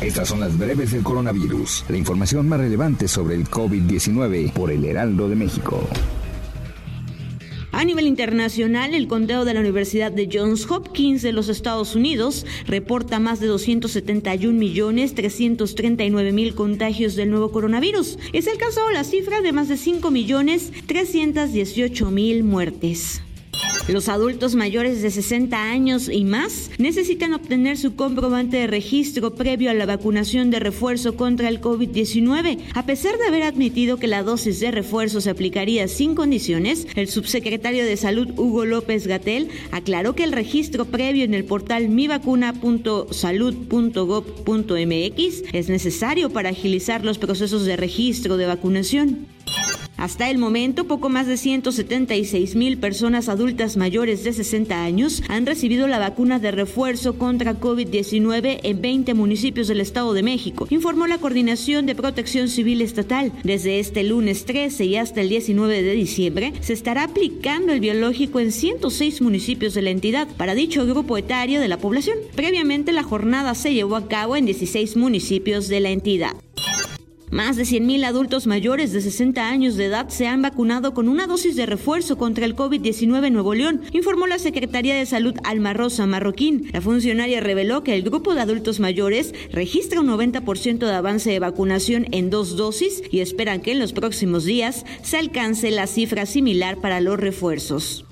Estas son las breves del coronavirus, la información más relevante sobre el COVID-19 por el Heraldo de México. A nivel internacional, el conteo de la Universidad de Johns Hopkins de los Estados Unidos reporta más de 271 millones 339 mil contagios del nuevo coronavirus. Es alcanzado la cifra de más de 5 millones 318 mil muertes. Los adultos mayores de 60 años y más necesitan obtener su comprobante de registro previo a la vacunación de refuerzo contra el COVID-19. A pesar de haber admitido que la dosis de refuerzo se aplicaría sin condiciones, el subsecretario de Salud Hugo López Gatel aclaró que el registro previo en el portal mivacuna.salud.gov.mx es necesario para agilizar los procesos de registro de vacunación. Hasta el momento, poco más de 176 mil personas adultas mayores de 60 años han recibido la vacuna de refuerzo contra COVID-19 en 20 municipios del Estado de México, informó la Coordinación de Protección Civil Estatal. Desde este lunes 13 y hasta el 19 de diciembre, se estará aplicando el biológico en 106 municipios de la entidad para dicho grupo etario de la población. Previamente, la jornada se llevó a cabo en 16 municipios de la entidad. Más de 100.000 adultos mayores de 60 años de edad se han vacunado con una dosis de refuerzo contra el COVID-19 en Nuevo León, informó la Secretaría de Salud Alma Rosa Marroquín. La funcionaria reveló que el grupo de adultos mayores registra un 90% de avance de vacunación en dos dosis y esperan que en los próximos días se alcance la cifra similar para los refuerzos.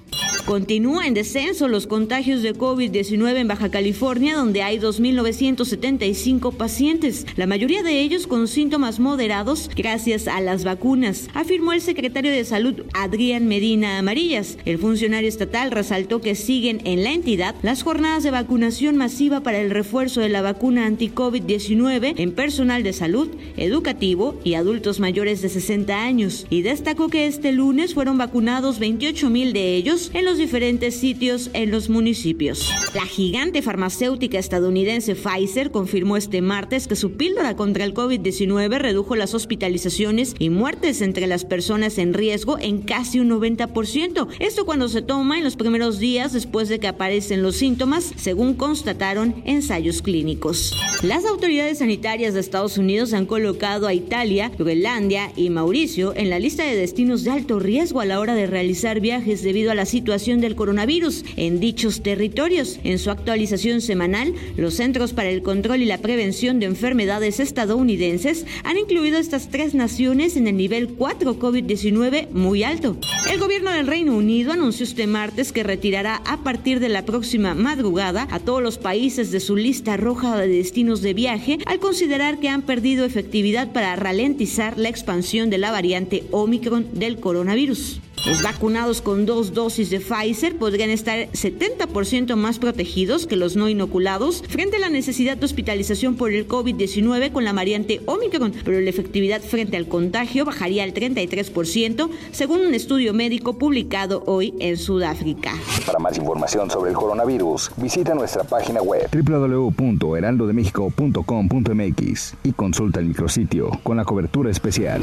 Continúa en descenso los contagios de COVID-19 en Baja California, donde hay 2.975 pacientes, la mayoría de ellos con síntomas moderados gracias a las vacunas, afirmó el secretario de Salud Adrián Medina Amarillas. El funcionario estatal resaltó que siguen en la entidad las jornadas de vacunación masiva para el refuerzo de la vacuna anti-COVID-19 en personal de salud, educativo y adultos mayores de 60 años, y destacó que este lunes fueron vacunados 28 mil de ellos en los diferentes sitios en los municipios. La gigante farmacéutica estadounidense Pfizer confirmó este martes que su píldora contra el COVID-19 redujo las hospitalizaciones y muertes entre las personas en riesgo en casi un 90%. Esto cuando se toma en los primeros días después de que aparecen los síntomas, según constataron ensayos clínicos. Las autoridades sanitarias de Estados Unidos han colocado a Italia, Groenlandia y Mauricio en la lista de destinos de alto riesgo a la hora de realizar viajes debido a la situación del coronavirus en dichos territorios. En su actualización semanal, los Centros para el Control y la Prevención de Enfermedades estadounidenses han incluido estas tres naciones en el nivel 4 COVID-19 muy alto. El gobierno del Reino Unido anunció este martes que retirará a partir de la próxima madrugada a todos los países de su lista roja de destinos de viaje al considerar que han perdido efectividad para ralentizar la expansión de la variante Omicron del coronavirus. Los vacunados con dos dosis de Pfizer podrían estar 70% más protegidos que los no inoculados frente a la necesidad de hospitalización por el COVID-19 con la variante Omicron, pero la efectividad frente al contagio bajaría al 33%, según un estudio médico publicado hoy en Sudáfrica. Para más información sobre el coronavirus, visita nuestra página web www.heraldodemexico.com.mx y consulta el micrositio con la cobertura especial.